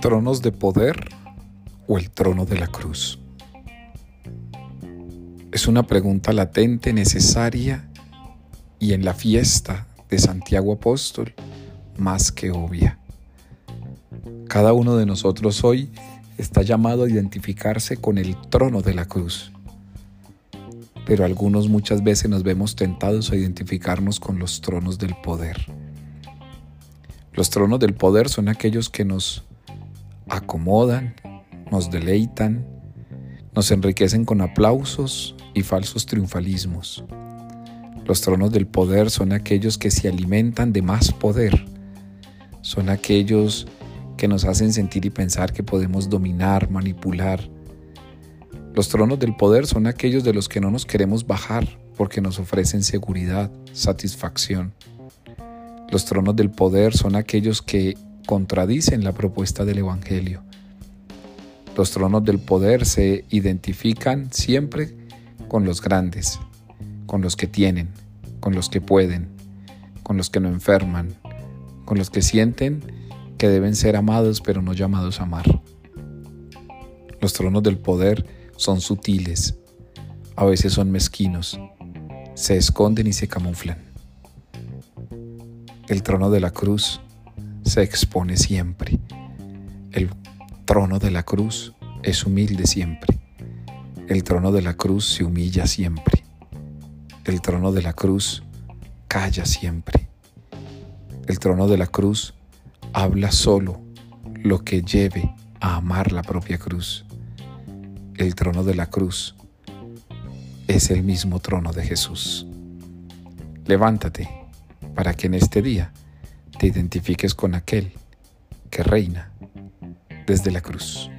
tronos de poder o el trono de la cruz? Es una pregunta latente, necesaria y en la fiesta de Santiago Apóstol más que obvia. Cada uno de nosotros hoy está llamado a identificarse con el trono de la cruz, pero algunos muchas veces nos vemos tentados a identificarnos con los tronos del poder. Los tronos del poder son aquellos que nos acomodan, nos deleitan, nos enriquecen con aplausos y falsos triunfalismos. Los tronos del poder son aquellos que se alimentan de más poder. Son aquellos que nos hacen sentir y pensar que podemos dominar, manipular. Los tronos del poder son aquellos de los que no nos queremos bajar porque nos ofrecen seguridad, satisfacción. Los tronos del poder son aquellos que contradicen la propuesta del Evangelio. Los tronos del poder se identifican siempre con los grandes, con los que tienen, con los que pueden, con los que no enferman, con los que sienten que deben ser amados pero no llamados a amar. Los tronos del poder son sutiles, a veces son mezquinos, se esconden y se camuflan. El trono de la cruz se expone siempre. El trono de la cruz es humilde siempre. El trono de la cruz se humilla siempre. El trono de la cruz calla siempre. El trono de la cruz habla solo lo que lleve a amar la propia cruz. El trono de la cruz es el mismo trono de Jesús. Levántate para que en este día te identifiques con aquel que reina desde la cruz.